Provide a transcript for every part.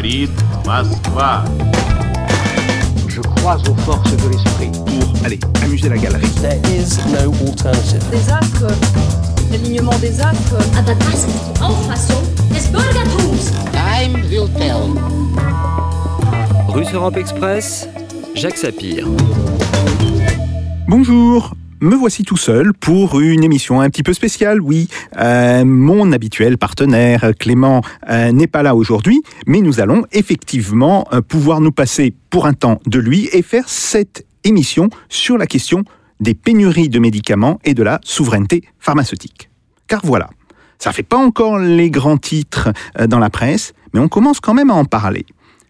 говорит Москва. Je crois aux forces de l'esprit. Pour, allez, amuser la galerie. There is no alternative. des astres, l'alignement des astres. Aber das ist die Auffassung des Bürgertums. Time will tell. Russe Europe Express, Jacques Sapir. Bonjour me voici tout seul pour une émission un petit peu spéciale, oui. Euh, mon habituel partenaire, Clément, euh, n'est pas là aujourd'hui, mais nous allons effectivement euh, pouvoir nous passer pour un temps de lui et faire cette émission sur la question des pénuries de médicaments et de la souveraineté pharmaceutique. Car voilà, ça fait pas encore les grands titres dans la presse, mais on commence quand même à en parler.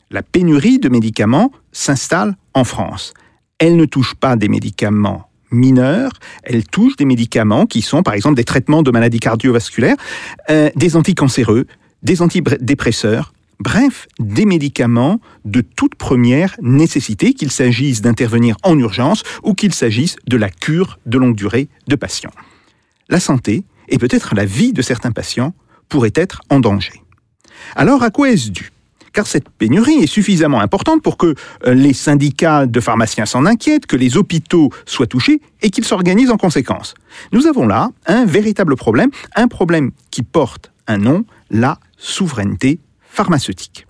La pénurie de médicaments s'installe en France. Elle ne touche pas des médicaments mineurs, elle touche des médicaments qui sont par exemple des traitements de maladies cardiovasculaires, euh, des anticancéreux, des antidépresseurs, bref, des médicaments de toute première nécessité, qu'il s'agisse d'intervenir en urgence ou qu'il s'agisse de la cure de longue durée de patients. La santé et peut-être la vie de certains patients pourraient être en danger. Alors à quoi est-ce dû? Car cette pénurie est suffisamment importante pour que euh, les syndicats de pharmaciens s'en inquiètent, que les hôpitaux soient touchés et qu'ils s'organisent en conséquence. Nous avons là un véritable problème, un problème qui porte un nom, la souveraineté pharmaceutique.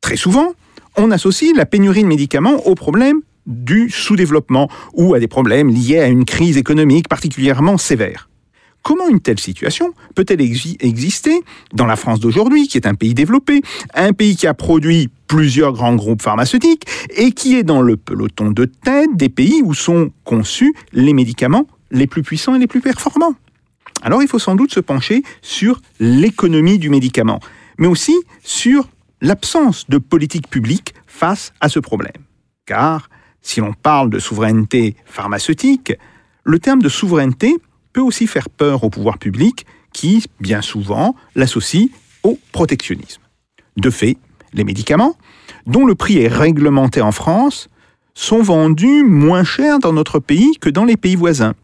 Très souvent, on associe la pénurie de médicaments au problème du sous-développement ou à des problèmes liés à une crise économique particulièrement sévère. Comment une telle situation peut-elle exister dans la France d'aujourd'hui, qui est un pays développé, un pays qui a produit plusieurs grands groupes pharmaceutiques et qui est dans le peloton de tête des pays où sont conçus les médicaments les plus puissants et les plus performants? Alors il faut sans doute se pencher sur l'économie du médicament, mais aussi sur l'absence de politique publique face à ce problème. Car si l'on parle de souveraineté pharmaceutique, le terme de souveraineté peut aussi faire peur au pouvoir public qui, bien souvent, l'associe au protectionnisme. De fait, les médicaments, dont le prix est réglementé en France, sont vendus moins cher dans notre pays que dans les pays voisins.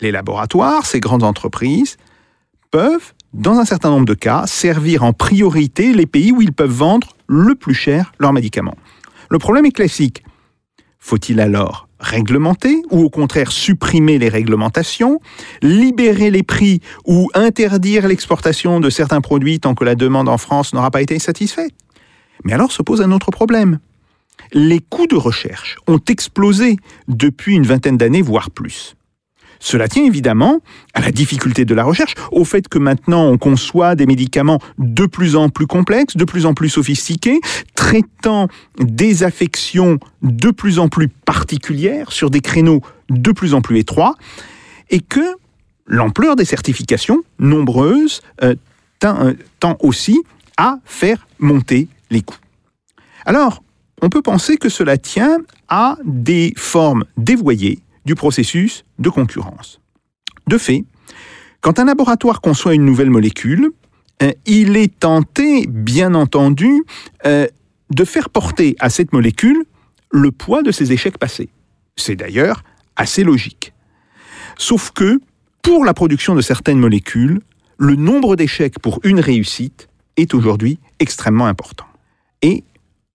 Les laboratoires, ces grandes entreprises, peuvent, dans un certain nombre de cas, servir en priorité les pays où ils peuvent vendre le plus cher leurs médicaments. Le problème est classique. Faut-il alors réglementer ou au contraire supprimer les réglementations, libérer les prix ou interdire l'exportation de certains produits tant que la demande en France n'aura pas été satisfaite Mais alors se pose un autre problème. Les coûts de recherche ont explosé depuis une vingtaine d'années, voire plus. Cela tient évidemment à la difficulté de la recherche, au fait que maintenant on conçoit des médicaments de plus en plus complexes, de plus en plus sophistiqués, traitant des affections de plus en plus particulières sur des créneaux de plus en plus étroits, et que l'ampleur des certifications, nombreuses, euh, tend, tend aussi à faire monter les coûts. Alors, on peut penser que cela tient à des formes dévoyées du processus de concurrence. De fait, quand un laboratoire conçoit une nouvelle molécule, euh, il est tenté, bien entendu, euh, de faire porter à cette molécule le poids de ses échecs passés. C'est d'ailleurs assez logique. Sauf que, pour la production de certaines molécules, le nombre d'échecs pour une réussite est aujourd'hui extrêmement important. Et,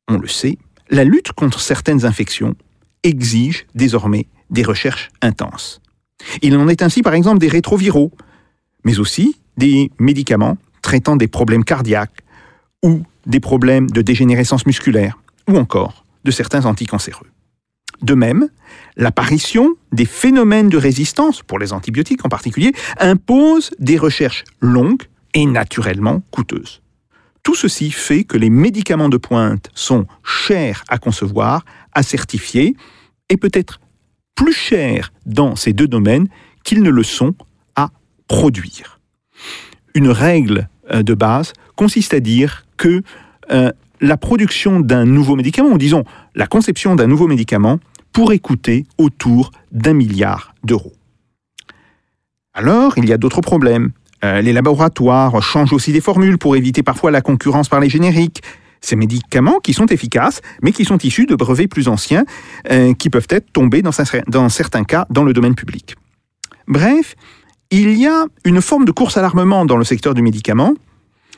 on le sait, la lutte contre certaines infections exige désormais des recherches intenses. Il en est ainsi par exemple des rétroviraux, mais aussi des médicaments traitant des problèmes cardiaques ou des problèmes de dégénérescence musculaire ou encore de certains anticancéreux. De même, l'apparition des phénomènes de résistance, pour les antibiotiques en particulier, impose des recherches longues et naturellement coûteuses. Tout ceci fait que les médicaments de pointe sont chers à concevoir, à certifier et peut-être plus chers dans ces deux domaines qu'ils ne le sont à produire. Une règle euh, de base consiste à dire que euh, la production d'un nouveau médicament, ou disons la conception d'un nouveau médicament, pourrait coûter autour d'un milliard d'euros. Alors, il y a d'autres problèmes. Euh, les laboratoires changent aussi des formules pour éviter parfois la concurrence par les génériques. Ces médicaments qui sont efficaces, mais qui sont issus de brevets plus anciens, euh, qui peuvent être tombés dans, certains cas dans le domaine public. Bref, il y a une forme de course à l'armement dans le secteur du médicament,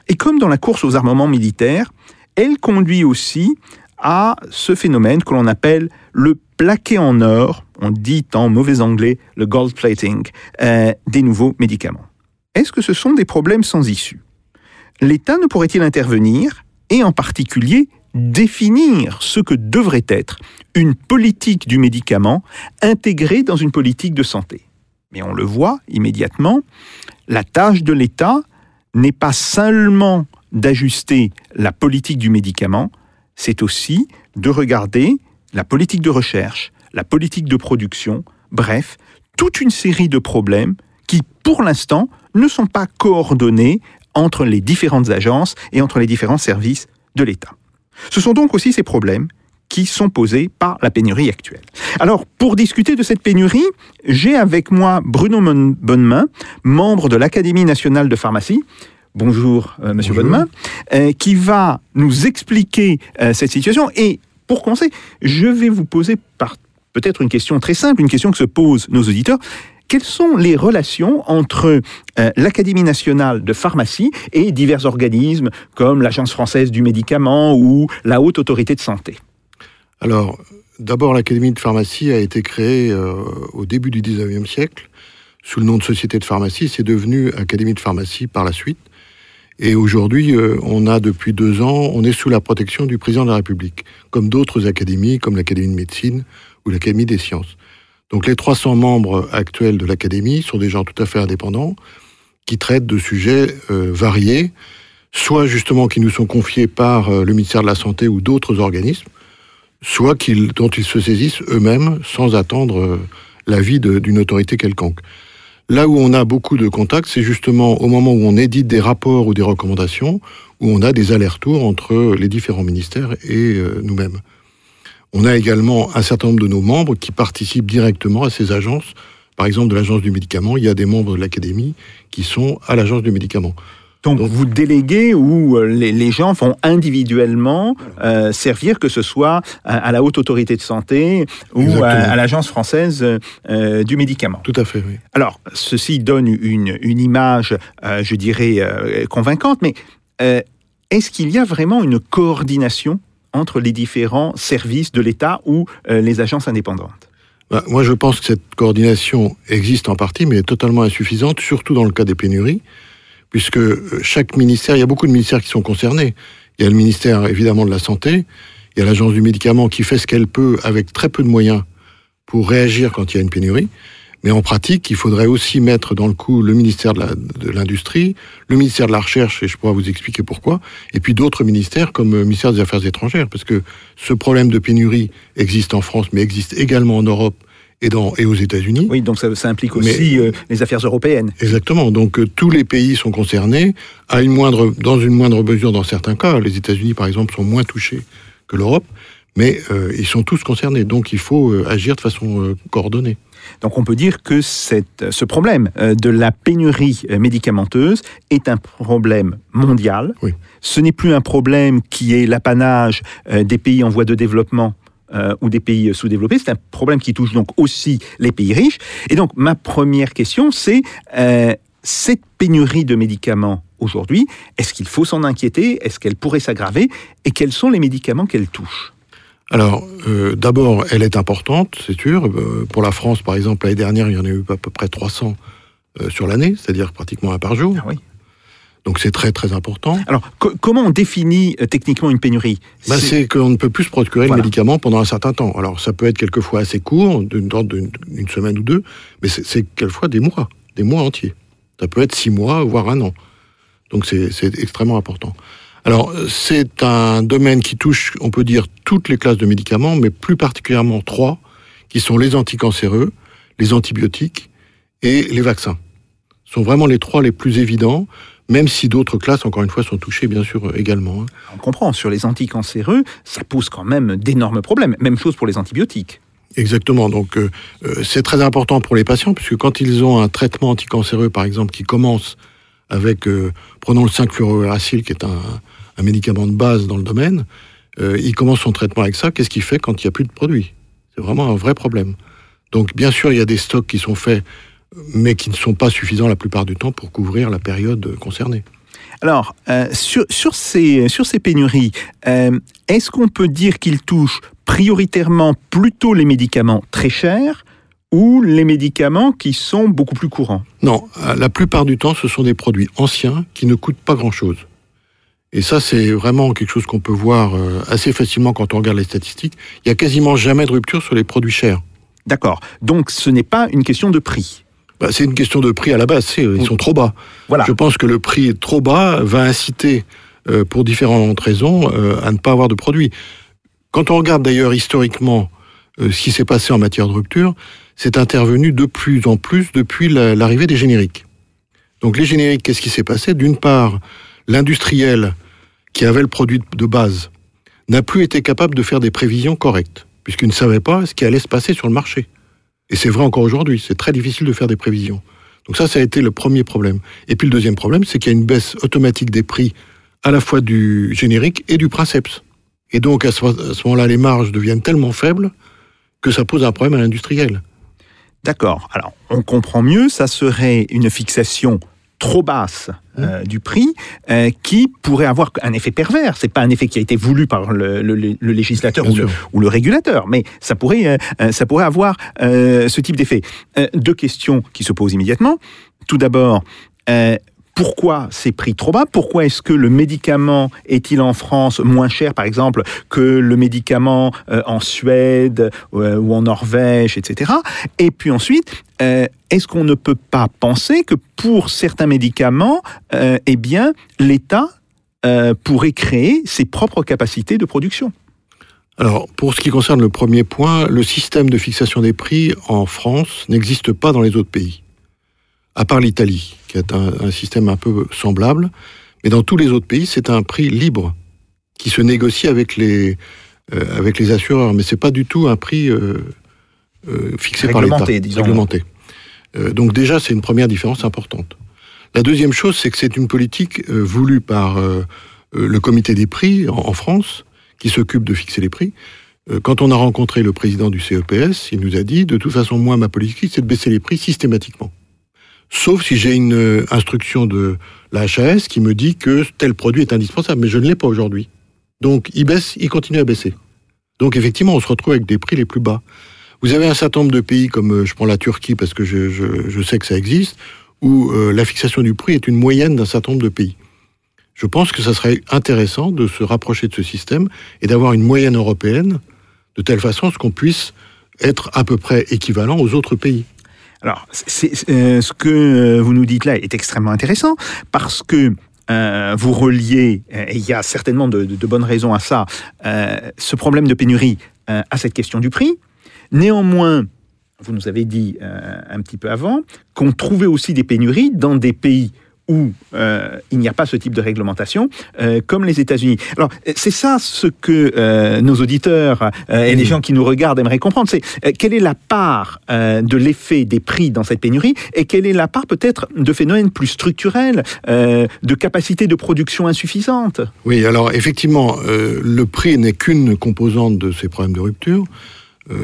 et comme dans la course aux armements militaires, elle conduit aussi à ce phénomène que l'on appelle le plaqué en or, on dit en mauvais anglais le gold plating, euh, des nouveaux médicaments. Est-ce que ce sont des problèmes sans issue? L'État ne pourrait-il intervenir et en particulier définir ce que devrait être une politique du médicament intégrée dans une politique de santé. Mais on le voit immédiatement, la tâche de l'État n'est pas seulement d'ajuster la politique du médicament, c'est aussi de regarder la politique de recherche, la politique de production, bref, toute une série de problèmes qui, pour l'instant, ne sont pas coordonnés entre les différentes agences et entre les différents services de l'État. Ce sont donc aussi ces problèmes qui sont posés par la pénurie actuelle. Alors, pour discuter de cette pénurie, j'ai avec moi Bruno Bonnemain, membre de l'Académie nationale de pharmacie. Bonjour, euh, Monsieur Bonnemain, euh, qui va nous expliquer euh, cette situation. Et pour commencer, je vais vous poser par peut-être une question très simple, une question que se posent nos auditeurs quelles sont les relations entre euh, l'Académie nationale de pharmacie et divers organismes comme l'Agence française du médicament ou la Haute Autorité de santé? Alors, d'abord, l'Académie de pharmacie a été créée euh, au début du 19e siècle sous le nom de Société de pharmacie. C'est devenu Académie de pharmacie par la suite. Et aujourd'hui, euh, on a depuis deux ans, on est sous la protection du président de la République, comme d'autres académies, comme l'Académie de médecine ou l'Académie des sciences. Donc les 300 membres actuels de l'Académie sont des gens tout à fait indépendants qui traitent de sujets euh, variés, soit justement qui nous sont confiés par euh, le ministère de la Santé ou d'autres organismes, soit dont ils se saisissent eux-mêmes sans attendre euh, l'avis d'une autorité quelconque. Là où on a beaucoup de contacts, c'est justement au moment où on édite des rapports ou des recommandations, où on a des allers-retours entre les différents ministères et nous-mêmes. On a également un certain nombre de nos membres qui participent directement à ces agences. Par exemple, de l'agence du médicament, il y a des membres de l'Académie qui sont à l'agence du médicament. Donc, vous déléguez ou euh, les, gens vont individuellement euh, servir, que ce soit à, la haute autorité de santé ou à, l'agence française euh, du médicament. Tout à fait, oui. Alors, ceci donne une, une image, je dirais, convaincante, mais est-ce qu'il y a vraiment une coordination entre les différents services de l'État ou euh, les agences indépendantes bah, Moi, je pense que cette coordination existe en partie, mais est totalement insuffisante, surtout dans le cas des pénuries, puisque euh, chaque ministère, il y a beaucoup de ministères qui sont concernés. Il y a le ministère, évidemment, de la Santé, il y a l'Agence du médicament qui fait ce qu'elle peut avec très peu de moyens pour réagir quand il y a une pénurie. Mais en pratique, il faudrait aussi mettre dans le coup le ministère de l'Industrie, le ministère de la Recherche, et je pourrais vous expliquer pourquoi, et puis d'autres ministères comme le ministère des Affaires étrangères, parce que ce problème de pénurie existe en France, mais existe également en Europe et, dans, et aux États-Unis. Oui, donc ça, implique aussi euh, les affaires européennes. Exactement. Donc euh, tous les pays sont concernés, à une moindre, dans une moindre mesure dans certains cas. Les États-Unis, par exemple, sont moins touchés que l'Europe, mais euh, ils sont tous concernés. Donc il faut agir de façon coordonnée. Donc on peut dire que ce problème euh, de la pénurie euh, médicamenteuse est un problème mondial. Ce n'est plus un problème qui est l'apanage euh, des pays en voie de développement ou des pays sous-développés, c'est un problème qui touche donc aussi les pays riches. Et donc ma première question, c'est cette pénurie de médicaments aujourd'hui, est-ce qu'il faut s'en inquiéter? Est-ce qu'elle pourrait s'aggraver? Et quels sont les médicaments qu'elle touche? Alors, euh, d'abord, elle est importante, c'est sûr. Euh, pour la France, par exemple, l'année dernière, il y en a eu à peu près 300 euh, sur l'année, c'est-à-dire pratiquement un par jour. Ah oui. Donc c'est très très important. Alors comment on définit techniquement une pénurie? Bah, C'est qu'on ne peut plus se procurer le médicament pendant un certain temps. Alors ça peut être quelquefois assez court, d'une d'une semaine ou deux, mais c'est quelquefois des mois, des mois entiers. Ça peut être six mois, voire un an. Donc c'est extrêmement important. Alors, c'est un domaine qui touche, on peut dire, toutes les classes de médicaments, mais plus particulièrement trois, qui sont les anticancéreux, les antibiotiques et les vaccins. Ce sont vraiment les trois les plus évidents, même si d'autres classes, encore une fois, sont touchées, bien sûr, également. Hein. On comprend, sur les anticancéreux, ça pose quand même d'énormes problèmes. Même chose pour les antibiotiques. Exactement. Donc, euh, euh, c'est très important pour les patients, puisque quand ils ont un traitement anticancéreux, par exemple, qui commence avec, euh, prenons le 5-fluorouracil, qui est un, un médicament de base dans le domaine, euh, il commence son traitement avec ça. Qu'est-ce qu'il fait quand il n'y a plus de produits? C'est vraiment un vrai problème. Donc, bien sûr, il y a des stocks qui sont faits, mais qui ne sont pas suffisants la plupart du temps pour couvrir la période concernée. Alors, euh, sur, sur, ces, sur ces pénuries, euh, est-ce qu'on peut dire qu'ils touchent prioritairement plutôt les médicaments très chers ou les médicaments qui sont beaucoup plus courants? Non, la plupart du temps, ce sont des produits anciens qui ne coûtent pas grand-chose. Et ça, c'est vraiment quelque chose qu'on peut voir euh, assez facilement quand on regarde les statistiques. Il y a quasiment jamais de rupture sur les produits chers. D'accord. Donc ce n'est pas une question de prix. Bah, c'est une question de prix à la base. Ils sont trop bas. Voilà. Je pense que le prix trop bas va inciter, euh, pour différentes raisons, euh, à ne pas avoir de produits. Quand on regarde d'ailleurs historiquement euh, ce qui s'est passé en matière de rupture, c'est intervenu de plus en plus depuis la- l'arrivée des génériques. Donc les génériques, qu'est-ce qui s'est passé? D'une part, l'industriel qui avait le produit de base n'a plus été capable de faire des prévisions correctes, puisqu'il ne savait pas ce qui allait se passer sur le marché. Et c'est vrai encore aujourd'hui, c'est très difficile de faire des prévisions. Donc ça, ça a été le premier problème. Et puis le deuxième problème, c'est qu'il y a une baisse automatique des prix à la fois du générique et du princeps. Et donc à ce, moment-là, les marges deviennent tellement faibles que ça pose un problème à l'industriel. D'accord. Alors, on comprend mieux, ça serait une fixation trop basse euh, du prix euh, qui pourrait avoir un effet pervers. C'est pas un effet qui a été voulu par le, le- le législateur ou le, sûr. ou le régulateur, mais ça pourrait, euh, ça pourrait avoir euh, ce type d'effet. Deux questions qui se posent immédiatement. Tout d'abord, euh, pourquoi ces prix trop bas? Pourquoi est-ce que le médicament est-il en France moins cher, par exemple, que le médicament euh, en Suède euh, ou en Norvège, etc. Et puis ensuite, euh, est-ce qu'on ne peut pas penser que pour certains médicaments, eh bien, l'État pourrait créer ses propres capacités de production? Alors, pour ce qui concerne le premier point, le système de fixation des prix en France n'existe pas dans les autres pays, à part l'Italie, qui est un, un système un peu semblable. Mais dans tous les autres pays, c'est un prix libre qui se négocie avec les, euh, avec les assureurs. Mais c'est pas du tout un prix euh, euh, fixé par l'État. Réglementé, donc déjà, c'est une première différence importante. La deuxième chose, c'est que c'est une politique voulue par le comité des prix en, en France, qui s'occupe de fixer les prix. Quand on a rencontré le président du CEPS, il nous a dit, de toute façon, moi, ma politique, c'est de baisser les prix systématiquement. Sauf si j'ai une euh, instruction de la HAS qui me dit que tel produit est indispensable, mais je ne l'ai pas aujourd'hui. Donc, il baisse, il continue à baisser. Donc, effectivement, on se retrouve avec des prix les plus bas. Vous avez un certain nombre de pays, comme euh, je prends la Turquie parce que je, sais que ça existe, où euh, la fixation du prix est une moyenne d'un certain nombre de pays. Je pense que ça serait intéressant de se rapprocher de ce système et d'avoir une moyenne européenne de telle façon qu'on puisse être à peu près équivalent aux autres pays. Alors, euh, ce que euh, vous nous dites là est extrêmement intéressant parce que euh, vous reliez, et il y a certainement de, bonnes raisons à ça, ce problème de pénurie à cette question du prix. Néanmoins, vous nous avez dit un petit peu avant qu'on trouvait aussi des pénuries dans des pays où euh, il n'y a pas ce type de réglementation, euh, comme les États-Unis. Alors, euh, c'est ça ce que euh, nos auditeurs et les gens qui nous regardent aimeraient comprendre, c'est quelle est la part de l'effet des prix dans cette pénurie et quelle est la part peut-être de phénomènes plus structurels, de capacité de production insuffisante? Oui, alors effectivement, le prix n'est qu'une composante de ces problèmes de rupture.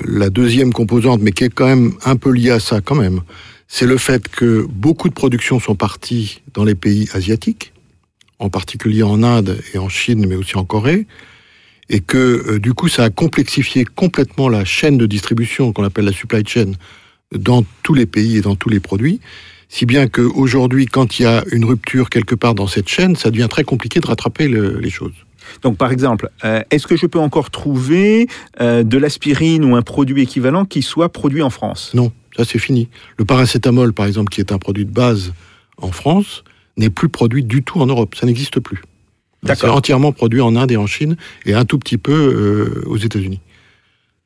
La deuxième composante, mais qui est quand même un peu liée à ça quand même, c'est le fait que beaucoup de productions sont parties dans les pays asiatiques, en particulier en Inde et en Chine, mais aussi en Corée, et que euh, du coup ça a complexifié complètement la chaîne de distribution qu'on appelle la supply chain dans tous les pays et dans tous les produits, si bien qu'aujourd'hui, quand il y a une rupture quelque part dans cette chaîne, ça devient très compliqué de rattraper le- les choses. Donc, par exemple, euh, est-ce que je peux encore trouver euh, de l'aspirine ou un produit équivalent qui soit produit en France? Non, ça c'est fini. Le paracétamol, par exemple, qui est un produit de base en France, n'est plus produit du tout en Europe. Ça n'existe plus. C'est entièrement produit en Inde et en Chine et un tout petit peu euh, aux États-Unis.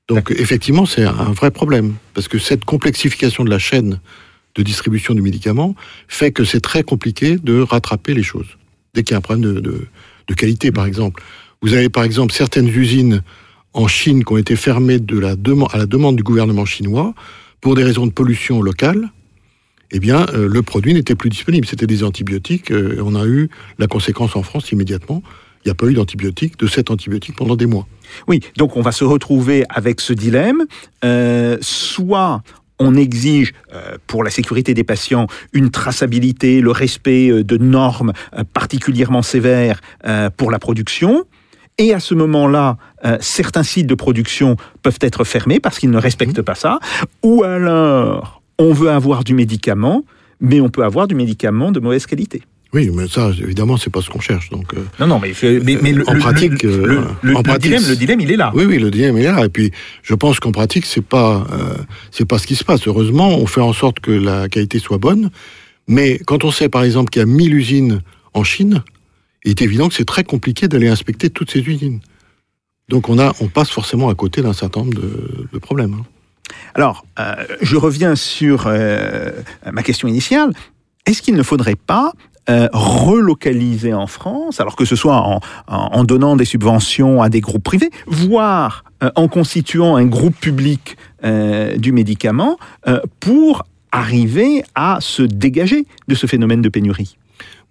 Donc effectivement, c'est un vrai problème parce que cette complexification de la chaîne de distribution du médicament fait que c'est très compliqué de rattraper les choses. Dès qu'il y a un problème de, de- de qualité, par exemple. Vous avez par exemple certaines usines en Chine qui ont été fermées de la à la demande du gouvernement chinois pour des raisons de pollution locale. Eh bien, euh, le produit n'était plus disponible. C'était des antibiotiques. euh, on a eu la conséquence en France immédiatement. Il n'y a pas eu d'antibiotiques, de cet antibiotique pendant des mois. Oui, donc on va se retrouver avec ce dilemme. Euh, soit on exige pour la sécurité des patients une traçabilité, le respect de normes particulièrement sévères pour la production. Et à ce moment-là, euh, certains sites de production peuvent être fermés parce qu'ils ne respectent pas ça. Ou alors, on veut avoir du médicament, mais on peut avoir du médicament de mauvaise qualité. Oui, mais ça, évidemment, c'est pas ce qu'on cherche. Donc, euh, Non, non, mais, mais, mais le, En pratique, le, euh, le- le- en le pratique, dilemme, le dilemme, il est là. oui, oui, le dilemme est là. Et puis, je pense qu'en pratique, c'est pas, euh, c'est pas ce qui se passe. Heureusement, on fait en sorte que la qualité soit bonne. Mais quand on sait, par exemple, qu'il y a 1000 usines en Chine, il est évident que c'est très compliqué d'aller inspecter toutes ces usines. Donc, on a, on passe forcément à côté d'un certain nombre de, problèmes. hein. Alors, euh, je reviens sur euh, ma question initiale. Est-ce qu'il ne faudrait pas euh, relocaliser en France, alors que ce soit en, donnant des subventions à des groupes privés, voire en constituant un groupe public du médicament, pour arriver à se dégager de ce phénomène de pénurie?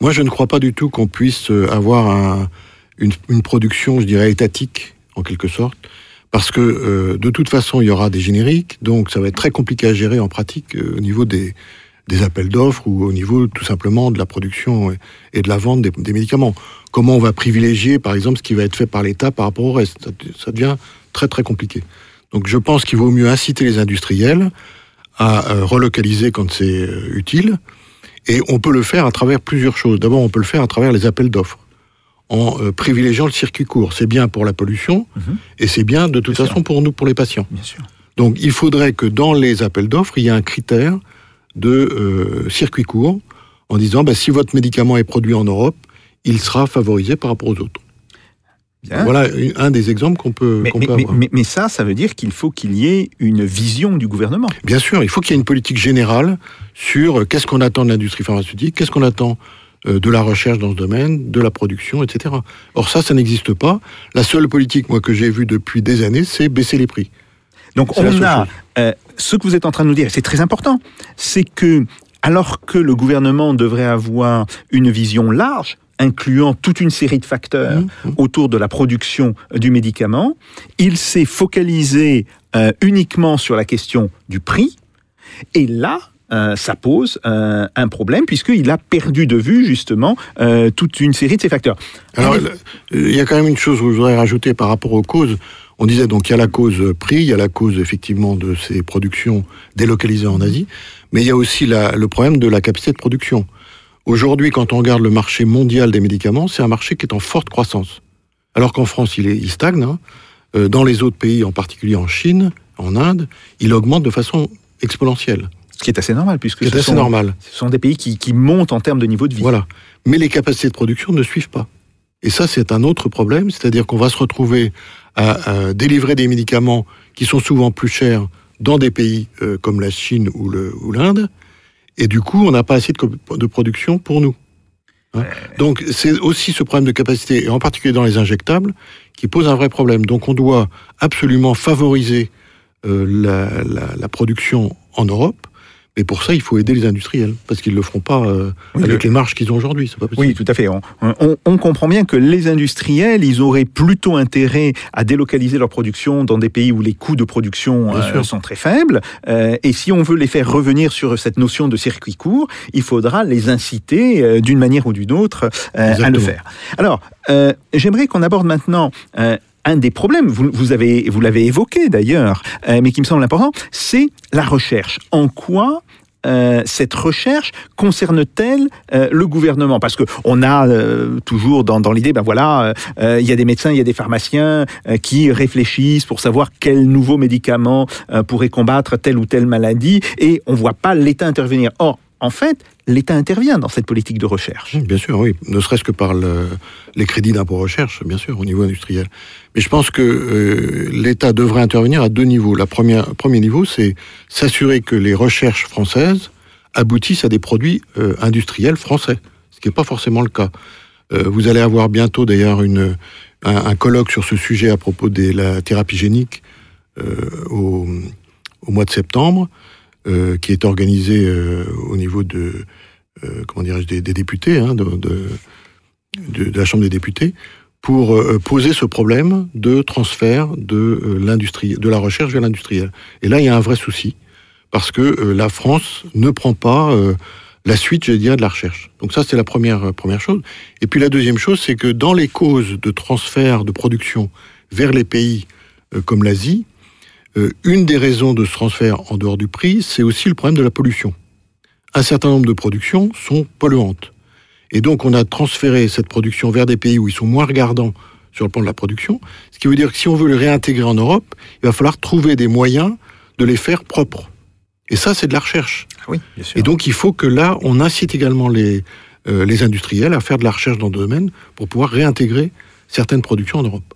Moi, je ne crois pas du tout qu'on puisse euh, avoir un- une, production, je dirais, étatique, en quelque sorte, parce que euh, de toute façon, il y aura des génériques, donc ça va être très compliqué à gérer en pratique euh, au niveau des, appels d'offres ou au niveau tout simplement de la production et, de la vente des, médicaments. Comment on va privilégier, par exemple, ce qui va être fait par l'État par rapport au reste? Ça, devient très très compliqué. Donc je pense qu'il vaut mieux inciter les industriels à relocaliser quand c'est utile, et on peut le faire à travers plusieurs choses. D'abord, on peut le faire à travers les appels d'offres, en euh, privilégiant le circuit court. C'est bien pour la pollution, Mhm. et c'est bien de toute Bien façon pour nous, pour les patients. Bien sûr. Donc, il faudrait que dans les appels d'offres, il y ait un critère de euh, circuit court, en disant, bah, si votre médicament est produit en Europe, il sera favorisé par rapport aux autres. Bien. Voilà un des exemples qu'on peut, Mais, mais- peut mais- avoir. mais- mais ça, ça veut dire qu'il faut qu'il y ait une vision du gouvernement. Bien sûr, il faut qu'il y ait une politique générale sur euh, qu'est-ce qu'on attend de l'industrie pharmaceutique, qu'est-ce qu'on attend euh, de la recherche dans ce domaine, de la production, etc. Or ça, ça n'existe pas. La seule politique, moi, que j'ai vue depuis des années, c'est baisser les prix. Donc on a euh, ce que vous êtes en train de nous dire, et c'est très important, c'est que alors que le gouvernement devrait avoir une vision large, incluant toute une série de facteurs Mmh. autour de la production euh, du médicament, il s'est focalisé euh, uniquement sur la question du prix, et là, euh, ça pose euh, un problème puisqu'il a perdu de vue justement euh, toute une série de ces facteurs. Alors, il y a quand même une chose que je voudrais rajouter par rapport aux causes. On disait donc il y a la cause prix, il y a la cause effectivement de ces productions délocalisées en Asie, mais il y a aussi la- le problème de la capacité de production. Aujourd'hui, quand on regarde le marché mondial des médicaments, c'est un marché qui est en forte croissance. Alors qu'en France, il, est, il stagne. hein. Euh, Dans les autres pays, en particulier en Chine, en Inde, il augmente de façon exponentielle. Ce qui est assez normal puisque C'est ce assez sont, normal. ce sont des pays qui, qui montent en termes de niveau de vie. Voilà. Mais les capacités de production ne suivent pas. Et ça, c'est un autre problème, c'est-à-dire qu'on va se retrouver à, à délivrer des médicaments qui sont souvent plus chers dans des pays euh, comme la Chine ou l'Inde, et du coup, on n'a pas assez de, production pour nous. Hein. Donc, c'est aussi ce problème de capacité, et en particulier dans les injectables, qui pose un vrai problème. Donc, on doit absolument favoriser euh, la, la- la production en Europe, mais pour ça, il faut aider les industriels, parce qu'ils ne le feront pas euh, Oui, avec le- les marges qu'ils ont aujourd'hui. Oui, tout à fait. On, on- on comprend bien que les industriels, ils auraient plutôt intérêt à délocaliser leur production dans des pays où les coûts de production euh, sont très faibles. Euh, et si on veut les faire revenir sur cette notion de circuit court, il faudra les inciter euh, d'une manière ou d'une autre euh, à le faire. Alors, euh, j'aimerais qu'on aborde maintenant. Un des problèmes, vous, vous avez, l'avez évoqué d'ailleurs, euh, mais qui me semble important, c'est la recherche. En quoi euh, cette recherche concerne-t-elle euh, le gouvernement? Parce que on a toujours dans, l'idée, ben voilà, il y a des médecins, il y a des pharmaciens qui réfléchissent pour savoir quel nouveau médicament pourrait combattre telle ou telle maladie, et on voit pas l'État intervenir. Or, en fait, l'État intervient dans cette politique de recherche. Bien sûr, oui. Ne serait-ce que par le- les crédits d'impôt recherche, bien sûr, au niveau industriel. Mais je pense que euh, l'État devrait intervenir à deux niveaux. Le premier, niveau, c'est s'assurer que les recherches françaises aboutissent à des produits euh, industriels français, ce qui n'est pas forcément le cas. Euh, vous allez avoir bientôt d'ailleurs un, un colloque sur ce sujet à propos de la thérapie génique au, au mois de septembre, euh, qui est organisé euh, au niveau de, euh, comment dirais-je, des, députés, hein, de, la Chambre des députés, pour poser ce problème de transfert de la recherche vers l'industriel. Et là, il y a un vrai souci, parce que la France ne prend pas la suite, je dirais, de la recherche. Donc ça, c'est la première, chose. Et puis la deuxième chose, c'est que dans les causes de transfert de production vers les pays comme l'Asie, euh, une des raisons de ce transfert en dehors du prix, c'est aussi le problème de la pollution. Un certain nombre de productions sont polluantes. Et donc, on a transféré cette production vers des pays où ils sont moins regardants sur le plan de la production. Ce qui veut dire que si on veut les réintégrer en Europe, il va falloir trouver des moyens de les faire propres. Et ça, c'est de la recherche. Ah oui, bien sûr. Et donc, il faut que là, on incite également les, euh, les industriels à faire de la recherche dans le domaine pour pouvoir réintégrer certaines productions en Europe.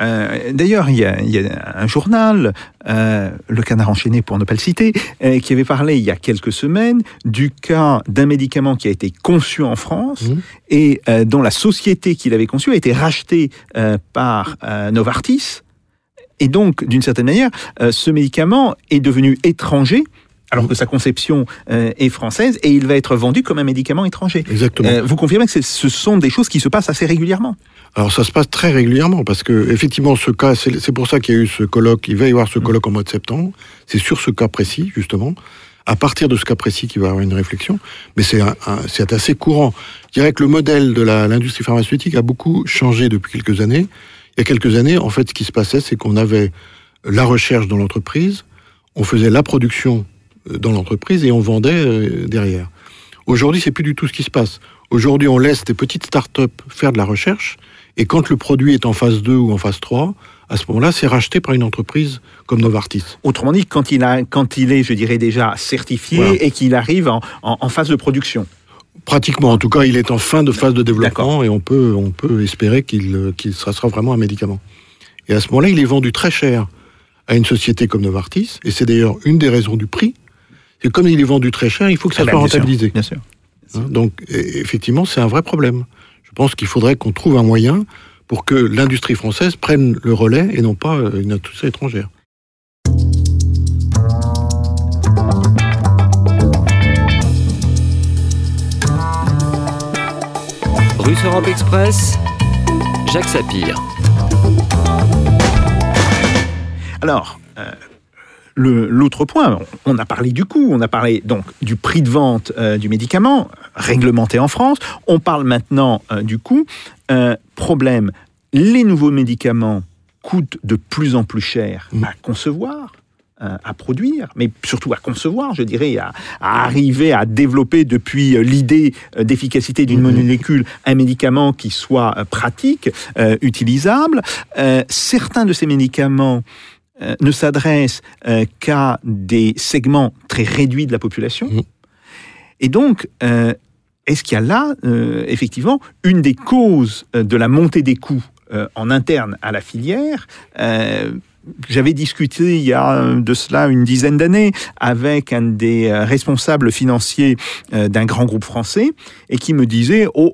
Euh, D'ailleurs, il, y a- il y a un journal, euh, Le Canard enchaîné pour ne pas le citer, euh, qui avait parlé il y a quelques semaines du cas d'un médicament qui a été conçu en France et dont la société qui l'avait conçu a été rachetée par Novartis. Et donc, d'une certaine manière, ce médicament est devenu étranger. Alors que sa conception euh, est française et il va être vendu comme un médicament étranger. Exactement. Euh, vous confirmez que ce sont des choses qui se passent assez régulièrement Alors ça se passe très régulièrement parce que effectivement ce cas, c'est pour ça qu'il y a eu ce colloque, il va y avoir ce colloque en mois de septembre. C'est sur ce cas précis justement. À partir de ce cas précis qu'il va y avoir une réflexion, mais c'est assez courant. Je dirais que le modèle de l'industrie pharmaceutique a beaucoup changé depuis quelques années. Il y a quelques années, en fait, ce qui se passait, c'est qu'on avait la recherche dans l'entreprise, on faisait la production euh, dans l'entreprise et on vendait euh, derrière. Aujourd'hui, c'est plus du tout ce qui se passe. Aujourd'hui, on laisse des petites start-up faire de la recherche et quand le produit est en phase 2 ou en phase 3, à ce moment-là, c'est racheté par une entreprise comme Novartis. Autrement dit, quand il, a, quand il est, je dirais déjà, certifié Voilà. et qu'il arrive en, en- en phase de production. Pratiquement, en tout cas, il est en fin de phase de développement et on peut, on peut espérer qu'il qu'il sera, vraiment un médicament. Et à ce moment-là, il est vendu très cher à une société comme Novartis, et c'est d'ailleurs une des raisons du prix. C'est comme il est vendu très cher, il faut que ça Ah ben, soit bien sûr, rentabilisé. Bien sûr. Hein, Donc, effectivement, c'est un vrai problème. Je pense qu'il faudrait qu'on trouve un moyen pour que l'industrie française prenne le relais et non pas euh, une industrie étrangère. Russe Europe Express, Jacques Sapir. Alors, euh, l'autre point, on a parlé du coût, on a parlé donc du prix de vente euh, du médicament, réglementé en France. On parle maintenant euh, du coût. Euh, problème, les nouveaux médicaments coûtent de plus en plus cher Mm. à concevoir. euh, à produire, mais surtout à concevoir, je dirais, à, à arriver à développer depuis l'idée d'efficacité d'une Mhm. molécule un médicament qui soit pratique, euh, utilisable. Euh, certains de ces médicaments euh, ne s'adressent euh, qu'à des segments très réduits de la population. Mhm. Et donc, euh, est-ce qu'il y a là, effectivement, une des causes de la montée des coûts en interne à la filière? J'avais discuté il y a de cela une dizaine d'années avec un des responsables financiers d'un grand groupe français et qui me disait oh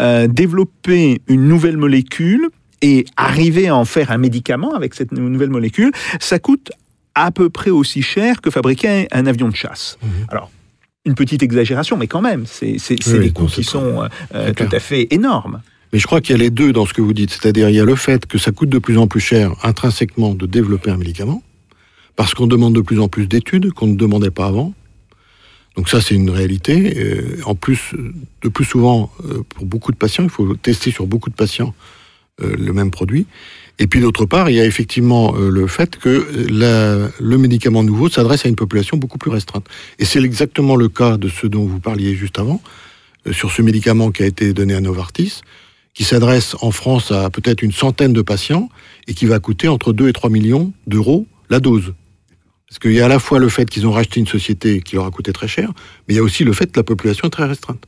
euh, développer une nouvelle molécule et arriver à en faire un médicament avec cette nou- nouvelle molécule, ça coûte à peu près aussi cher que fabriquer un avion de chasse. Mhm. Alors, une petite exagération, mais quand même, c'est Oui, des coûts qui sont euh, euh, tout à fait énormes. Mais je crois qu'il y a les deux dans ce que vous dites. C'est-à-dire, il y a le fait que ça coûte de plus en plus cher intrinsèquement de développer un médicament, parce qu'on demande de plus en plus d'études qu'on ne demandait pas avant. Donc ça, c'est une réalité. Euh, en plus, de plus souvent, pour beaucoup de patients, il faut tester sur beaucoup de patients le même produit. Et puis d'autre part, il y a effectivement euh, le fait que euh, le médicament nouveau s'adresse à une population beaucoup plus restreinte. Et c'est exactement le cas de ce dont vous parliez juste avant, euh, sur ce médicament qui a été donné à Novartis, qui s'adresse en France à peut-être une centaine de patients et qui va coûter entre 2 et 3 millions d'euros la dose. Parce qu'il y a à la fois le fait qu'ils ont racheté une société qui leur a coûté très cher, mais il y a aussi le fait que la population est très restreinte.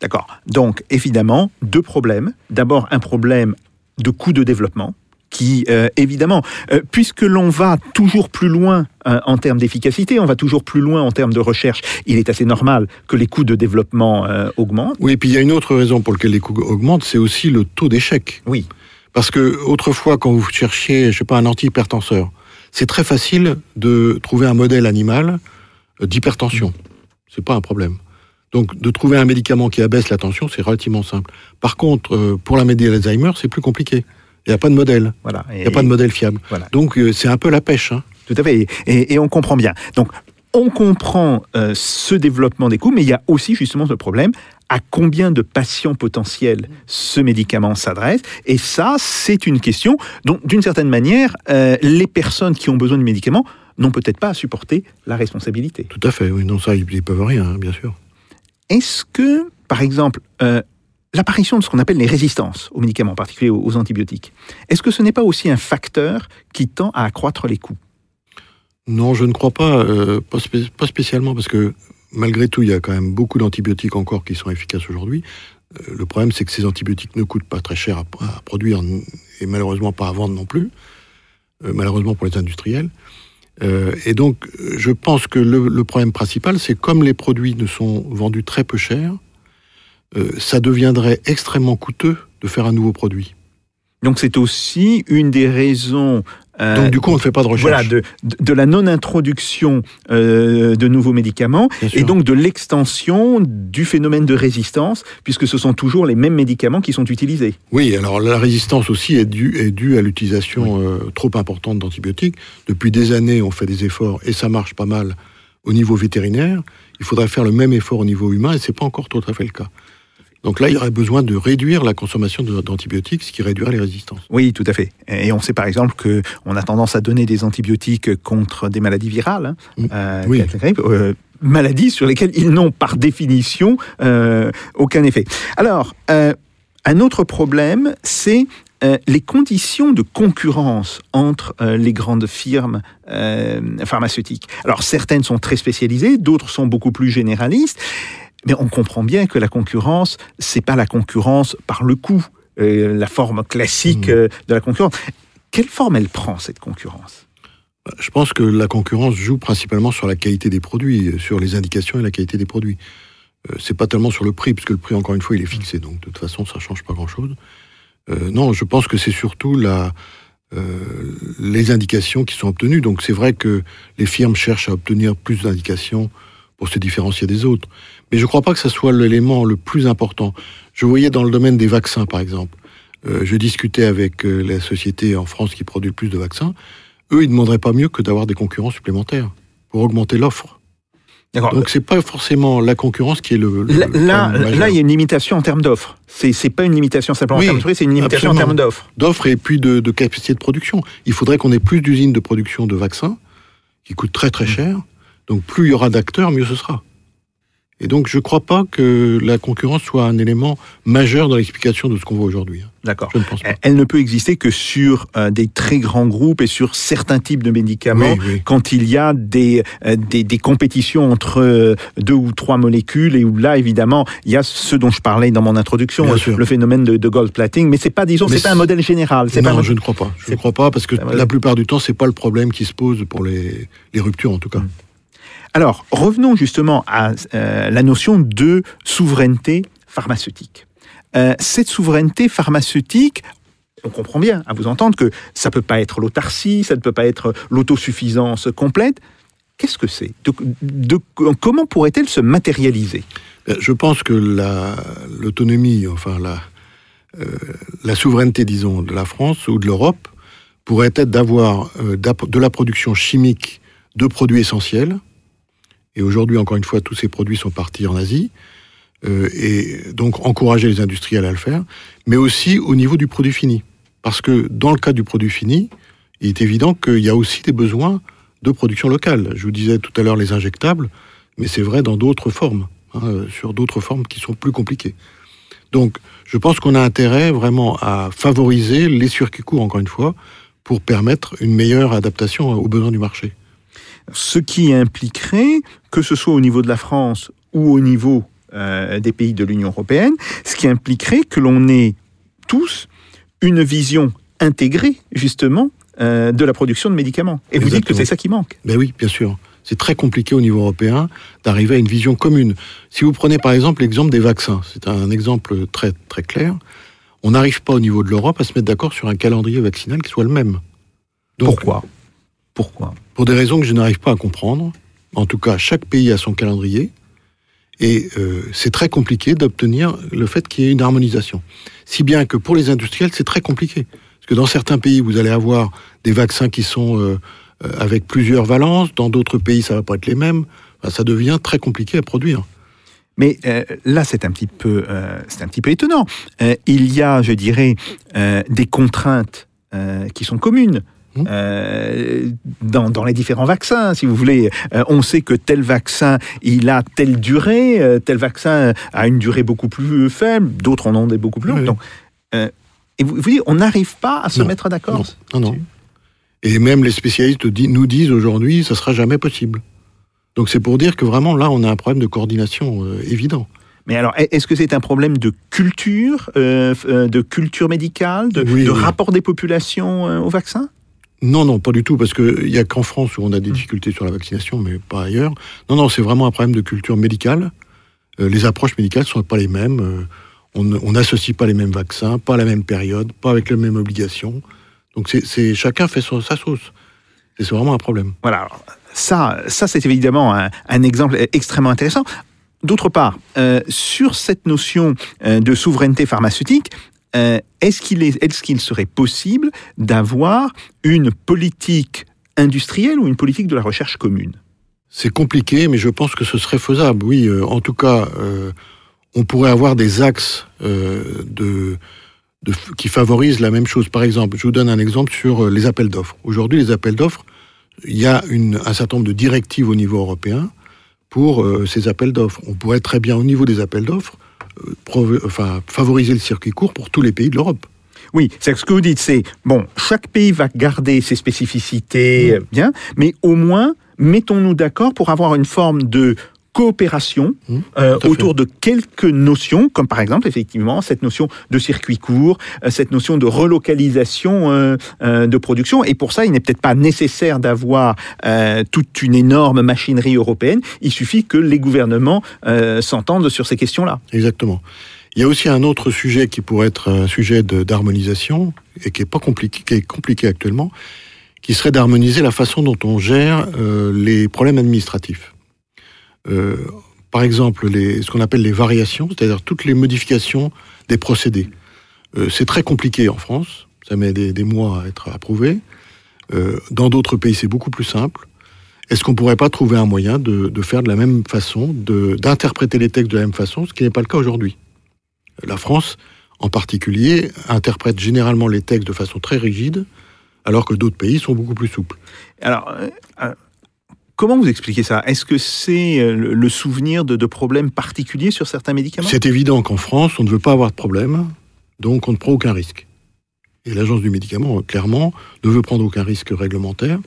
D'accord. Donc, évidemment, deux problèmes. D'abord, un problème de coût de développement qui, euh, évidemment, euh, puisque l'on va toujours plus loin euh, en termes d'efficacité, on va toujours plus loin en termes de recherche, il est assez normal que les coûts de développement augmentent. Oui, et puis il y a une autre raison pour laquelle les coûts augmentent, c'est aussi le taux d'échec. Oui. Parce que autrefois, quand vous cherchiez, je sais pas, un antihypertenseur, c'est très facile de trouver un modèle animal d'hypertension. C'est pas un problème. Donc, de trouver un médicament qui abaisse la tension, c'est relativement simple. Par contre, euh, pour la maladie d'Alzheimer, c'est plus compliqué. Il n'y a pas de modèle. Voilà. Il n'y a pas de modèle fiable. Voilà. Donc, euh, c'est un peu la pêche. hein. Tout à fait. Et, et on comprend bien. Donc, on comprend euh, ce développement des coûts, mais il y a aussi justement ce problème à combien de patients potentiels ce médicament s'adresse. Et ça, c'est une question dont, d'une certaine manière, euh, les personnes qui ont besoin de médicaments n'ont peut-être pas à supporter la responsabilité. Tout à fait, oui, non, ça, ils, ils peuvent rien, hein, bien sûr. Est-ce que, par exemple, euh, l'apparition de ce qu'on appelle les résistances aux médicaments, en particulier aux, antibiotiques, est-ce que ce n'est pas aussi un facteur qui tend à accroître les coûts? Non, je ne crois pas, euh, pas, spé- pas spécialement, parce que malgré tout, il y a quand même beaucoup d'antibiotiques encore qui sont efficaces aujourd'hui. Euh, le problème, c'est que ces antibiotiques ne coûtent pas très cher à, produire et malheureusement pas à vendre non plus, malheureusement pour les industriels. Euh, et donc, je pense que le, le problème principal, c'est comme les produits ne sont vendus très peu cher, euh, ça deviendrait extrêmement coûteux de faire un nouveau produit. Donc c'est aussi une des raisons euh, Donc, du coup, on ne fait pas de recherche. voilà, de, de- de la non-introduction euh, de nouveaux médicaments Bien sûr. et donc de l'extension du phénomène de résistance, puisque ce sont toujours les mêmes médicaments qui sont utilisés. Oui, alors la résistance aussi est due, est due à l'utilisation euh, trop importante d'antibiotiques. Depuis des années, on fait des efforts et ça marche pas mal au niveau vétérinaire. Il faudrait faire le même effort au niveau humain et c'est pas encore tout à fait le cas. Donc là, il y aurait besoin de réduire la consommation d'antibiotiques, ce qui réduirait les résistances. Oui, tout à fait. Et on sait par exemple que on a tendance à donner des antibiotiques contre des maladies virales, hein, Mm. euh, Oui. euh, maladies sur lesquelles ils n'ont par définition euh, aucun effet. Alors, un autre problème, c'est euh, les conditions de concurrence entre euh, les grandes firmes euh, pharmaceutiques. Alors, certaines sont très spécialisées, d'autres sont beaucoup plus généralistes. Mais on comprend bien que la concurrence, c'est pas la concurrence par le coût, euh, la forme classique Mhm. euh, de la concurrence. Quelle forme elle prend cette concurrence? Je pense que la concurrence joue principalement sur la qualité des produits, euh, sur les indications et la qualité des produits. Euh, c'est pas tellement sur le prix, puisque le prix, encore une fois, il est fixé, donc de toute façon, ça change pas grand-chose. Non, je pense que c'est surtout la, les indications qui sont obtenues. Donc c'est vrai que les firmes cherchent à obtenir plus d'indications pour se différencier des autres. Mais je ne crois pas que ce soit l'élément le plus important. Je voyais dans le domaine des vaccins, par exemple. Euh, je discutais avec euh, la société en France qui produit le plus de vaccins. Eux, ils ne demanderaient pas mieux que d'avoir des concurrents supplémentaires pour augmenter l'offre. Donc c'est pas forcément la concurrence qui est le, le Là, le là, il y a une limitation en termes d'offres. C'est, c'est pas une limitation simplement Oui, en termes de prix, c'est une limitation absolument. en termes d'offres. d'offres et puis de, de capacité de production. Il faudrait qu'on ait plus d'usines de production de vaccins qui coûtent très très cher. Donc plus il y aura d'acteurs, mieux ce sera. Et donc je ne crois pas que la concurrence soit un élément majeur dans l'explication de ce qu'on voit aujourd'hui. hein. D'accord. Je ne pense pas. Elle ne peut exister que sur euh, des très grands groupes et sur certains types de médicaments. Oui, oui. Quand il y a des, euh, des, des compétitions entre euh, deux ou trois molécules et où là, évidemment, il y a ce dont je parlais dans mon introduction, le phénomène de, de gold plating. Mais c'est pas, disons, c'est pas un modèle général. C'est pas un Non, je ne crois pas. Je ne crois pas parce que la plupart du temps, c'est pas le problème qui se pose pour les, les ruptures en tout cas. Alors, revenons justement à euh, la notion de souveraineté pharmaceutique. Euh, cette souveraineté pharmaceutique, on comprend bien, à vous entendre, que ça ne peut pas être l'autarcie, ça ne peut pas être l'autosuffisance complète. Qu'est-ce que c'est? Comment pourrait-elle se matérialiser? Euh, Je pense que la- l'autonomie, enfin la, souveraineté, disons, de la France ou de l'Europe pourrait être d'avoir de la production chimique de produits essentiels. Et aujourd'hui, encore une fois, tous ces produits sont partis en Asie. Euh, et donc encourager les industriels à le faire, mais aussi au niveau du produit fini. Parce que dans le cas du produit fini, il est évident qu'il y a aussi des besoins de production locale. Je vous disais tout à l'heure les injectables, mais c'est vrai dans d'autres formes, hein, sur d'autres formes qui sont plus compliquées. Donc, je pense qu'on a intérêt vraiment à favoriser les circuits courts, encore une fois, pour permettre une meilleure adaptation aux besoins du marché. Ce qui impliquerait, que ce soit au niveau de la France ou au niveau euh, des pays de l'Union européenne, ce qui impliquerait que l'on ait tous une vision intégrée, justement, euh, de la production de médicaments. Et vous dites que c'est ça qui manque. Ben oui, bien sûr. C'est très compliqué au niveau européen d'arriver à une vision commune. Si vous prenez par exemple l'exemple des vaccins, c'est un exemple très très clair. On n'arrive pas au niveau de l'Europe à se mettre d'accord sur un calendrier vaccinal qui soit le même. Donc, Pourquoi? Pourquoi Pour des raisons que je n'arrive pas à comprendre. En tout cas, chaque pays a son calendrier. Et euh, c'est très compliqué d'obtenir le fait qu'il y ait une harmonisation. Si bien que pour les industriels, c'est très compliqué. Parce que dans certains pays, vous allez avoir des vaccins qui sont euh, euh, avec plusieurs valences. Dans d'autres pays, ça va pas être les mêmes. Enfin, ça devient très compliqué à produire. Mais euh, là, c'est un petit peu, euh, c'est un petit peu étonnant. Euh, il y a, je dirais, des contraintes qui sont communes. Euh, dans, dans les différents vaccins, si vous voulez, Euh, on sait que tel vaccin, il a telle durée, euh, tel vaccin a une durée beaucoup plus faible, d'autres en ont des beaucoup plus longues. Oui. Donc, et vous, vous dites, on n'arrive pas à se Non, mettre d'accord. Non, non. Et même les spécialistes nous disent aujourd'hui, ça sera jamais possible. Donc c'est pour dire que vraiment là, on a un problème de coordination évident. Mais alors, est- est-ce que c'est un problème de culture, euh, de culture médicale, de, Oui, de oui. rapport des populations euh, au vaccin? Non, non, pas du tout, parce qu'il n'y a qu'en France où on a des difficultés sur la vaccination, mais pas ailleurs. Non, non, c'est vraiment un problème de culture médicale. Euh, les approches médicales ne sont pas les mêmes. Euh, on n'associe pas les mêmes vaccins, pas à la même période, pas avec les mêmes obligations. Donc c'est, chacun fait son- sa sauce. C'est vraiment un problème. Voilà, alors, ça, ça c'est évidemment un, un exemple extrêmement intéressant. D'autre part, euh, sur cette notion euh, de souveraineté pharmaceutique, euh, est-ce qu'il serait possible d'avoir une politique industrielle ou une politique de la recherche commune? C'est compliqué, mais je pense que ce serait faisable. Oui, euh, en tout cas, euh, on pourrait avoir des axes qui favorisent la même chose. Par exemple, je vous donne un exemple sur les appels d'offres. Aujourd'hui, les appels d'offres, il y a un certain nombre de directives au niveau européen pour ces appels d'offres. On pourrait très bien, au niveau des appels d'offres, enfin, favoriser le circuit court pour tous les pays de l'Europe. Oui, c'est ce que vous dites, c'est bon, chaque pays va garder ses spécificités, euh, bien, mais au moins mettons-nous d'accord pour avoir une forme de coopération Mmh, euh, autour de quelques notions, comme par exemple effectivement cette notion de circuit court, euh, cette notion de relocalisation euh, de production. Et pour ça, il n'est peut-être pas nécessaire d'avoir toute une énorme machinerie européenne. Il suffit que les gouvernements s'entendent sur ces questions-là. Exactement. Il y a aussi un autre sujet qui pourrait être un sujet d'harmonisation et qui est pas compliqué, qui est compliqué actuellement, qui serait d'harmoniser la façon dont on gère les problèmes administratifs. Euh, par exemple, ce qu'on appelle les variations, c'est-à-dire toutes les modifications des procédés. Euh, c'est très compliqué en France, ça met des, mois à être approuvé. Euh, dans d'autres pays, c'est beaucoup plus simple. Est-ce qu'on pourrait pas trouver un moyen de, faire de la même façon, d'interpréter les textes de la même façon, ce qui n'est pas le cas aujourd'hui? La France, en particulier, interprète généralement les textes de façon très rigide, alors que d'autres pays sont beaucoup plus souples. Alors, comment vous expliquez ça? Est-ce que c'est euh, le souvenir de, de problèmes particuliers sur certains médicaments? C'est évident qu'en France, on ne veut pas avoir de problème, donc on ne prend aucun risque. Et l'agence du médicament, clairement, ne veut prendre aucun risque réglementaire,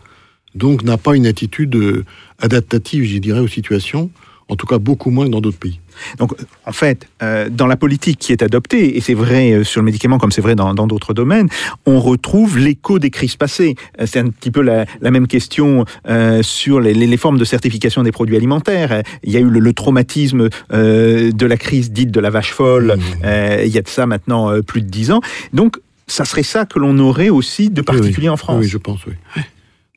donc n'a pas une attitude euh, adaptative, je dirais, aux situations, en tout cas beaucoup moins que dans d'autres pays. Donc, en fait, euh, dans la politique qui est adoptée, et c'est vrai euh, sur le médicament comme c'est vrai dans d'autres domaines, on retrouve l'écho des crises passées. Euh, C'est un petit peu la, la même question euh, sur les, formes de certification des produits alimentaires. Il y a eu le, le traumatisme euh, de la crise dite de la vache folle. Mmh. Il y a de ça maintenant plus de dix ans. Donc, ça serait ça que l'on aurait aussi de particulier en France. Oui, je pense, oui.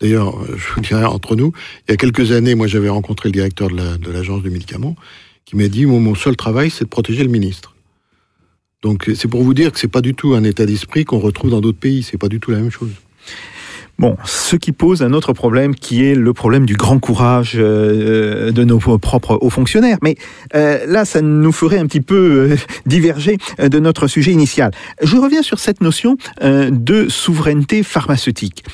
D'ailleurs, euh, je vous dirais entre nous, il y a quelques années, moi j'avais rencontré le directeur de la- l'agence du médicament qui m'a dit, mon, seul travail, c'est de protéger le ministre. Donc c'est pour vous dire que c'est pas du tout un état d'esprit qu'on retrouve dans d'autres pays, c'est pas du tout la même chose. Bon, ce qui pose un autre problème qui est le problème du grand courage euh, de nos propres hauts fonctionnaires. Mais euh, là, ça nous ferait un petit peu diverger de notre sujet initial. Je reviens sur cette notion de souveraineté pharmaceutique.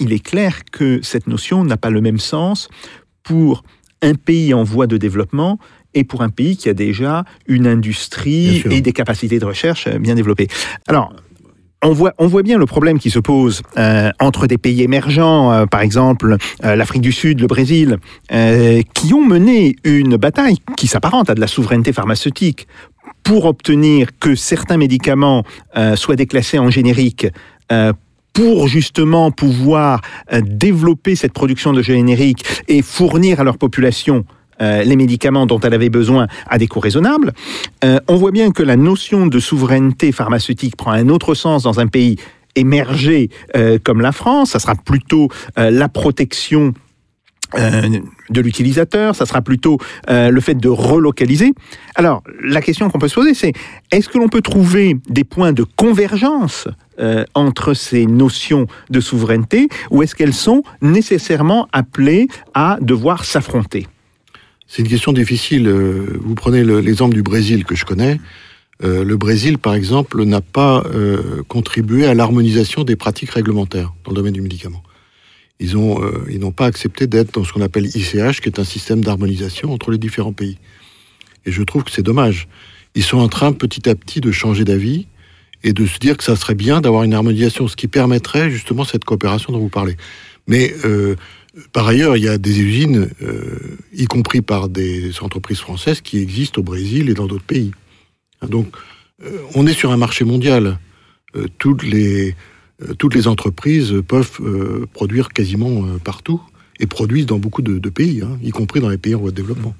Il est clair que cette notion n'a pas le même sens pour un pays en voie de développement et pour un pays qui a déjà une industrie et des capacités de recherche euh, bien développées. Alors, on voit, on voit bien le problème qui se pose euh, entre des pays émergents, euh, par exemple euh, l'Afrique du Sud, le Brésil, qui ont mené une bataille qui s'apparente à de la souveraineté pharmaceutique pour obtenir que certains médicaments soient déclassés en générique. Pour justement pouvoir euh, développer cette production de génériques et fournir à leur population euh, les médicaments dont elle avait besoin à des coûts raisonnables. Euh, on voit bien que la notion de souveraineté pharmaceutique prend un autre sens dans un pays émergé comme la France. Ça sera plutôt la protection euh, de l'utilisateur, ça sera plutôt euh, le fait de relocaliser. Alors, la question qu'on peut se poser, c'est est-ce que l'on peut trouver des points de convergence euh, entre ces notions de souveraineté ou est-ce qu'elles sont nécessairement appelées à devoir s'affronter? C'est une question difficile. Vous prenez le- l'exemple du Brésil que je connais. Le Brésil, par exemple, n'a pas contribué à l'harmonisation des pratiques réglementaires dans le domaine du médicament. Euh, ils n'ont pas accepté d'être dans ce qu'on appelle ICH, qui est un système d'harmonisation entre les différents pays. Et je trouve que c'est dommage. Ils sont en train petit à petit de changer d'avis et de se dire que ça serait bien d'avoir une harmonisation, ce qui permettrait justement cette coopération dont vous parlez. Mais euh, par ailleurs, il y a des usines, euh, y compris par des entreprises françaises, qui existent au Brésil et dans d'autres pays. Donc, euh, on est sur un marché mondial. Euh, toutes, les, euh, toutes les entreprises peuvent euh, produire quasiment euh, partout et produisent dans beaucoup de, pays, hein, y compris dans les pays en voie de développement.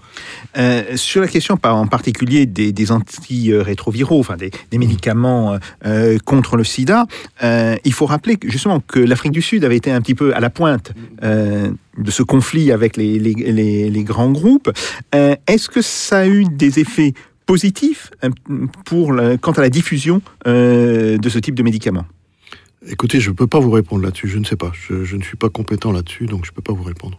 Euh, sur la question en particulier des, antirétroviraux, enfin des, médicaments euh, euh, contre le sida, euh, il faut rappeler que, justement que l'Afrique du Sud avait été un petit peu à la pointe euh, de ce conflit avec les, les- grands groupes. Euh, Est-ce que ça a eu des effets positifs euh, pour quant à la diffusion euh, de ce type de médicaments? Écoutez, je ne peux pas vous répondre là-dessus, je ne sais pas. Je, je ne suis pas compétent là-dessus, donc je ne peux pas vous répondre.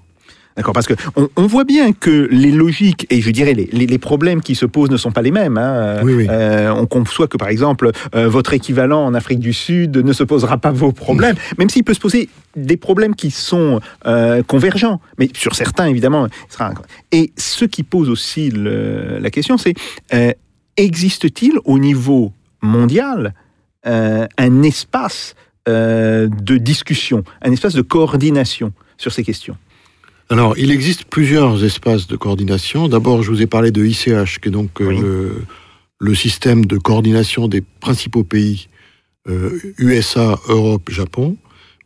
D'accord, parce que on, on voit bien que les logiques et je dirais les, les- les problèmes qui se posent ne sont pas les mêmes. hein. Oui, oui. Euh, on conçoit que par exemple euh, votre équivalent en Afrique du Sud ne se posera pas vos problèmes, même s'il peut se poser des problèmes qui sont euh, convergents, mais sur certains évidemment. Et ce qui pose aussi le- la question, c'est existe-t-il au niveau mondial un espace de discussion, un espace de coordination sur ces questions Alors, il existe plusieurs espaces de coordination. D'abord, je vous ai parlé de ICH, qui est donc euh, Oui. le, le système de coordination des principaux pays euh, USA, Europe, Japon,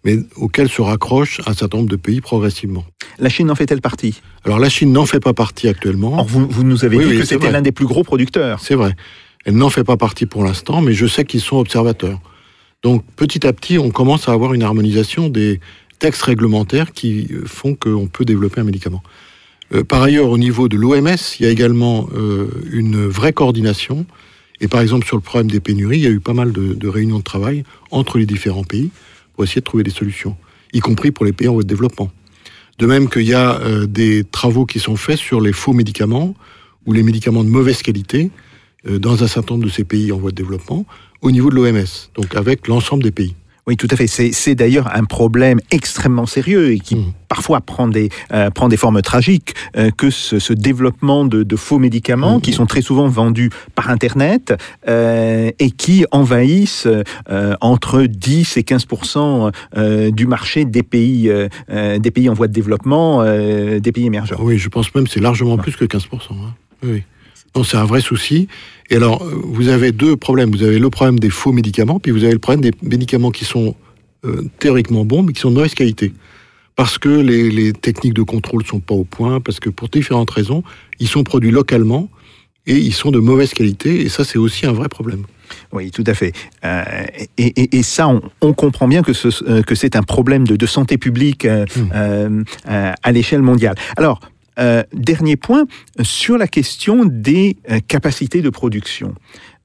mais auquel se raccrochent un certain nombre de pays progressivement. La Chine en fait-elle partie? Alors, la Chine n'en fait pas partie actuellement. Or, vous, vous nous avez Oui, dit oui, que c'était l'un des plus gros producteurs. C'est vrai. Elle n'en fait pas partie pour l'instant, mais je sais qu'ils sont observateurs. Donc, petit à petit, on commence à avoir une harmonisation des textes réglementaires qui euh, font qu'on peut développer un médicament. Euh, par ailleurs, au niveau de l'OMS, il y a également euh, une vraie coordination. Et par exemple, sur le problème des pénuries, il y a eu pas mal de, réunions de travail entre les différents pays pour essayer de trouver des solutions, y compris pour les pays en voie de développement. De même qu'il y a des travaux qui sont faits sur les faux médicaments ou les médicaments de mauvaise qualité dans un certain nombre de ces pays en voie de développement au niveau de l'OMS, donc avec l'ensemble des pays. Oui, tout à fait. C'est d'ailleurs un problème extrêmement sérieux et qui Mhm. parfois prend des, euh, prend des formes tragiques euh, que ce, ce développement de, de faux médicaments Mhm. qui sont très souvent vendus par Internet euh, et qui envahissent entre 10 et 15 euh, du marché des pays, des pays en voie de développement, des pays émergents. Oui, je pense même que c'est largement plus que 15%. hein. Oui, c'est un vrai souci. Et alors, euh, vous avez deux problèmes. Vous avez le problème des faux médicaments, puis vous avez le problème des médicaments qui sont euh, théoriquement bons, mais qui sont de mauvaise qualité. Parce que les, les techniques de contrôle ne sont pas au point, parce que pour différentes raisons, ils sont produits localement et ils sont de mauvaise qualité. Et ça, c'est aussi un vrai problème. Oui, tout à fait. Euh, et, et- et ça, on, on comprend bien que, ce- que c'est un problème de, de santé publique euh, euh, à l'échelle mondiale. Alors, euh, dernier point, sur la question des euh, capacités de production.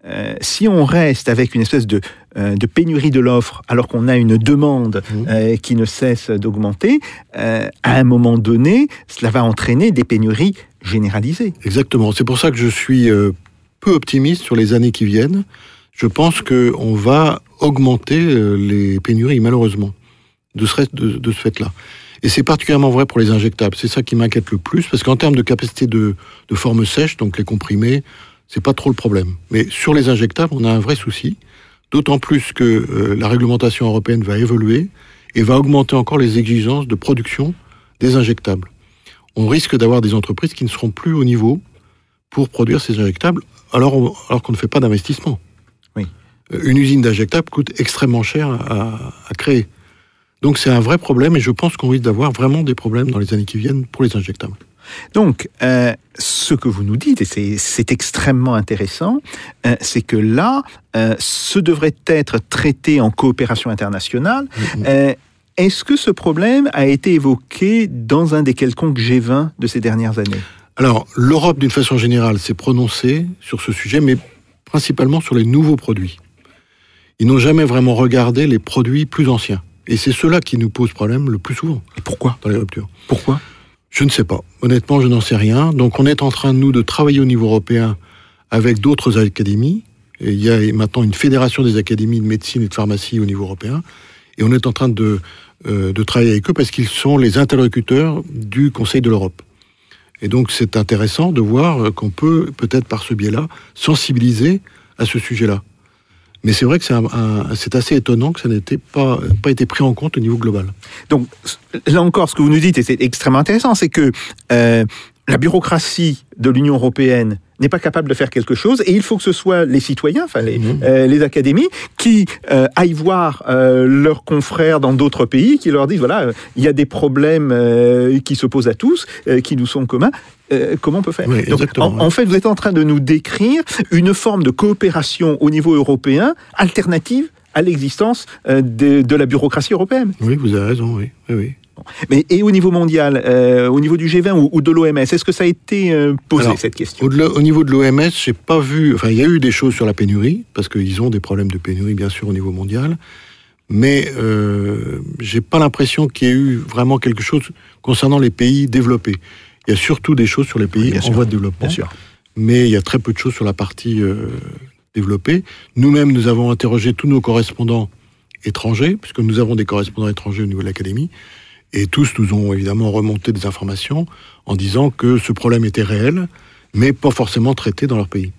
Euh, si on reste avec une espèce de, euh, de pénurie de l'offre alors qu'on a une demande euh, qui ne cesse d'augmenter, euh, à un moment donné, cela va entraîner des pénuries généralisées. Exactement. C'est pour ça que je suis euh, peu optimiste sur les années qui viennent. Je pense qu'on va augmenter euh, les pénuries, malheureusement, de ce, de, de ce fait-là. Et c'est particulièrement vrai pour les injectables. C'est ça qui m'inquiète le plus, parce qu'en termes de capacité de, de forme sèche, donc les comprimés, c'est pas trop le problème. Mais sur les injectables, on a un vrai souci, d'autant plus que euh, la réglementation européenne va évoluer et va augmenter encore les exigences de production des injectables. On risque d'avoir des entreprises qui ne seront plus au niveau pour produire ces injectables, alors, on- alors qu'on ne fait pas d'investissement. Oui. Euh, Une usine d'injectables coûte extrêmement cher à, à créer. Donc c'est un vrai problème et je pense qu'on risque d'avoir vraiment des problèmes dans les années qui viennent pour les injectables. Donc, euh, ce que vous nous dites, et c'est- extrêmement intéressant, euh, c'est que là, euh, ce devrait être traité en coopération internationale. Mhm. Euh, Est-ce que ce problème a été évoqué dans un des quelconques G20 de ces dernières années? Alors, l'Europe, d'une façon générale, s'est prononcée sur ce sujet, mais principalement sur les nouveaux produits. Ils n'ont jamais vraiment regardé les produits plus anciens. Et c'est cela qui nous pose problème le plus souvent. Et pourquoi Dans les ruptures. Pourquoi Je ne sais pas. Honnêtement, je n'en sais rien. Donc, on est en train, nous, de travailler au niveau européen avec d'autres académies. Et il y a maintenant une fédération des académies de médecine et de pharmacie au niveau européen. Et on est en train de, euh, de travailler avec eux parce qu'ils sont les interlocuteurs du Conseil de l'Europe. Et donc, c'est intéressant de voir qu'on peut, peut-être par ce biais-là, sensibiliser à ce sujet-là. Mais c'est vrai que c'est assez étonnant que ça n'ait pas, été pris en compte au niveau global. Donc, là encore, ce que vous nous dites, et c'est extrêmement intéressant, c'est que euh, la bureaucratie de l'Union européenne n'est pas capable de faire quelque chose et il faut que ce soit les citoyens, enfin les, Mhm. euh, les académies, qui euh, aillent voir euh, leurs confrères dans d'autres pays, qui leur disent voilà, il y a des problèmes qui se posent à tous, qui nous sont communs. Comment on peut faire Oui, Donc, en, fait, vous êtes en train de nous décrire une forme de coopération au niveau européen alternative à l'existence de, de la bureaucratie européenne. Oui, vous avez raison, oui. oui, oui. Mais et au niveau mondial, euh, au niveau du G20 ou, ou de l'OMS, est-ce que ça a été euh, posé Alors, cette question? Au niveau de l'OMS, j'ai pas vu. Enfin, il y a eu des choses sur la pénurie, parce qu'ils ont des problèmes de pénurie, bien sûr, au niveau mondial. Mais euh, j'ai pas l'impression qu'il y ait eu vraiment quelque chose concernant les pays développés. Il y a surtout des choses sur les pays en sûr, voie de développement. Bien sûr. mais il y a très peu de choses sur la partie euh, développée. Nous-mêmes, nous avons interrogé tous nos correspondants étrangers, puisque nous avons des correspondants étrangers au niveau de l'Académie, et tous nous ont évidemment remonté des informations en disant que ce problème était réel, mais pas forcément traité dans leur pays.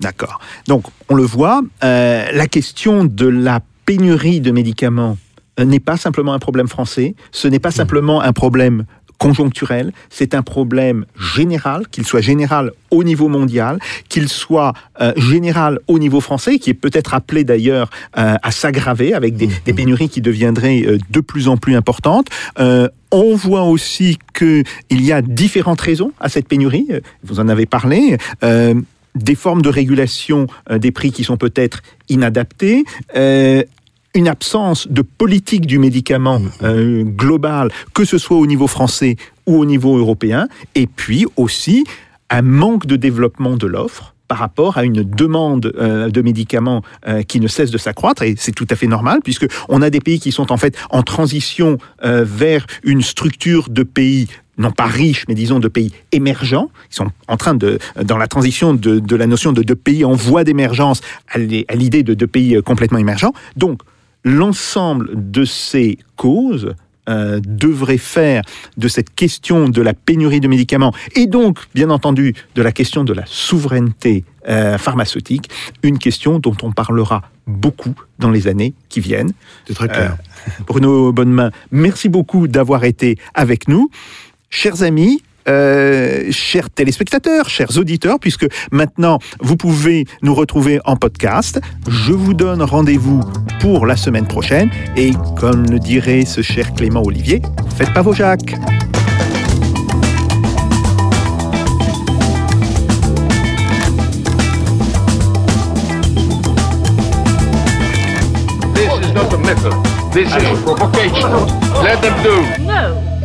D'accord. Donc, on le voit, euh, la question de la pénurie de médicaments euh, n'est pas simplement un problème français, ce n'est pas simplement un problème conjoncturel, c'est un problème général, qu'il soit général au niveau mondial, qu'il soit euh, général au niveau français, qui est peut-être appelé d'ailleurs euh, à s'aggraver avec des, des pénuries qui deviendraient euh, de plus en plus importantes. On voit aussi qu'il y a différentes raisons à cette pénurie, vous en avez parlé. Des formes de régulation euh, des prix qui sont peut-être inadaptées, euh, une absence de politique du médicament euh, globale, que ce soit au niveau français ou au niveau européen, et puis aussi un manque de développement de l'offre par rapport à une demande euh, de médicaments euh, qui ne cesse de s'accroître et c'est tout à fait normal puisque on a des pays qui sont en fait en transition euh, vers une structure de pays non pas riches, mais disons de pays émergents. Ils sont en train de, dans la transition de, de la notion de, de pays en voie d'émergence à l'idée de, de pays euh, complètement émergents. Donc, l'ensemble de ces causes euh, devrait faire de cette question de la pénurie de médicaments et donc, bien entendu, de la question de la souveraineté euh, pharmaceutique, une question dont on parlera beaucoup dans les années qui viennent. C'est très clair. Bruno Bonnemain, merci beaucoup d'avoir été avec nous. Chers amis, euh, chers téléspectateurs, chers auditeurs, puisque maintenant vous pouvez nous retrouver en podcast, je vous donne rendez-vous pour la semaine prochaine et comme le dirait ce cher Clément Olivier, faites pas vos Jacques. This is not a method. This is a provocation. Let them do. No.